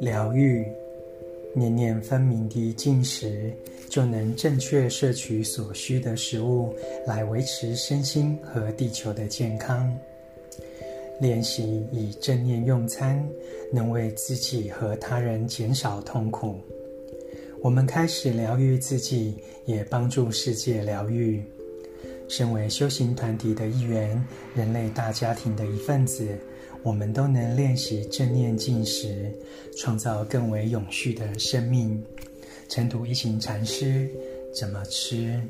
疗愈，念念分明地进食，就能正确摄取所需的食物，来维持身心和地球的健康。练习以正念用餐，能为自己和他人减少痛苦。我们开始疗愈自己，也帮助世界疗愈。身为修行团体的一员，人类大家庭的一份子，我们都能练习正念进食，创造更为永续的生命。尘土一行禅师怎么吃？